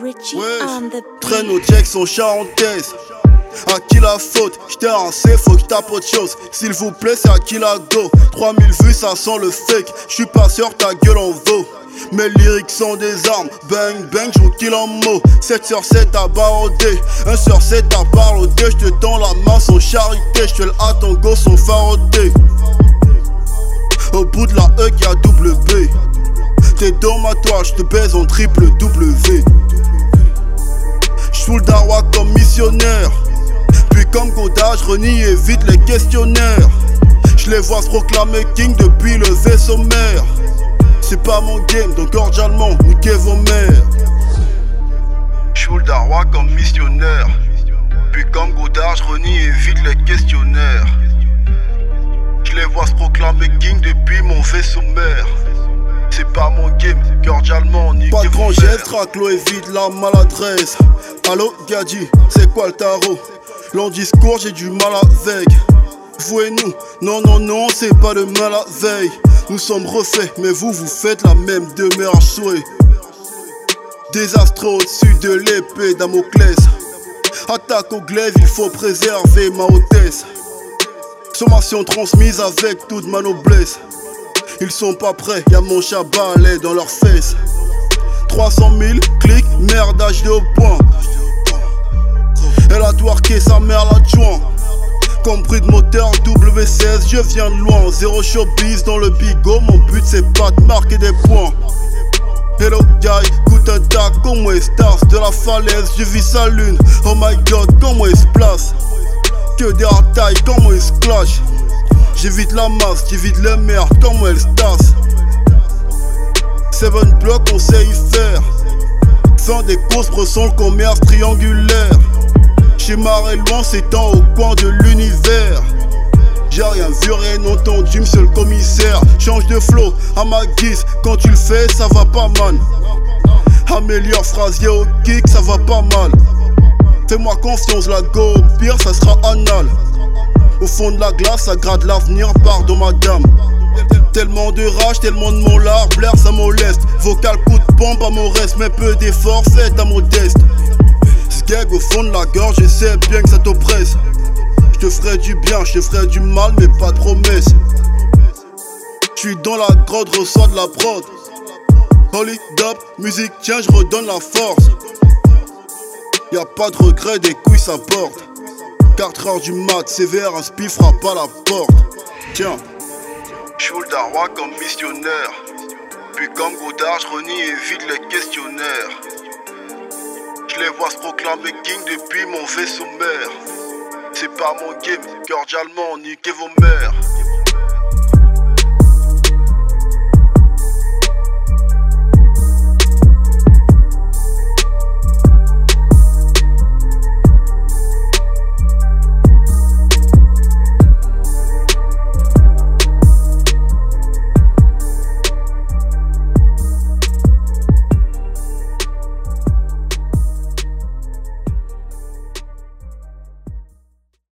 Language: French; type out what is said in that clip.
Richie Ouais, on the traîne au Jackson charentaise. À qui la faute? J't'ai rincé, faut que j'tape autre chose. S'il vous plaît, c'est à qui la go? 3000 vues, ça sent le fake. J'suis pas sûr, ta gueule en vaut. Mes lyrics sont des armes, bang bang, j'en kill en mots 7 sur 7 à barodé, 1 sur 7 à parloter J'te tends la main sans charité, j'te le à ton go sans faroté dans ma toile, j'te baise en triple W J'fous le dawa comme missionnaire Puis comme Godard, renie et vite les questionnaires Je les vois se proclamer king depuis le vaisseau mère c'est pas mon game, donc cordialement, niquez vos mères. J'fous le dawa comme missionnaire. Puis comme Godard, renie et vide les questionnaires. Je les vois se proclamer king depuis mon vaisseau mère. C'est pas mon game, cordialement, geste, raclo évite la maladresse. Allo, Gadji, c'est quoi le tarot? Long discours, j'ai du mal avec. Vous et nous, non, non, non, c'est pas de mal à veille. Nous sommes refaits, mais vous, vous faites la même demeure souhait. Désastre au-dessus de l'épée Damoclès. Attaque au glaive, il faut préserver ma hautesse. Sommation transmise avec toute ma noblesse. Ils sont pas prêts, y'a mon chat balai dans leurs fesses. 300 000 clics, merdage de haut point. Elle a twerké sa mère la joint. Compris de moteur W16, je viens de loin. Zéro showbiz dans le bigot, mon but c'est pas de marquer des points. Hello guy, coup attaque, comment est De la falaise, je vis sa lune. Oh my god, comment se place? Que des taille, comment se clash? J'évite la masse, j'évite les mers, comment elle se tasse. Seven block, on sait y faire. Fin des courses, ressent le commerce triangulaire. Chez loin, s'étend au coin de l'univers. J'ai rien vu, rien entendu, monsieur le commissaire. Change de flow à ma guise, quand tu le fais, ça va pas mal. Améliore phrasier au kick, ça va pas mal. Fais-moi confiance, la go, au pire, ça sera anal. Au fond de la glace, ça grade l'avenir, pardon madame. Tellement de rage, tellement de mollard, blaire ça moleste. Vocal coup de pompe à mon reste, mais peu d'efforts, faites à modeste au fond de la gorge, je sais bien que ça t'oppresse. Je te ferai du bien, je te ferai du mal, mais pas de promesse. Je suis dans la grotte, reçois de la prod. Holy dub, musique, tiens, je redonne la force. Y a pas de regret, des couilles ça porte. 4 heures du mat, sévère, un spiff frappe à la porte. Tiens, Choul d'Arwa comme missionnaire. Puis comme Godard, je renie et vide les questionnaires. Je les vois se proclamer king depuis mon vaisseau mère. C'est pas mon game, cordialement, niquez vos mères.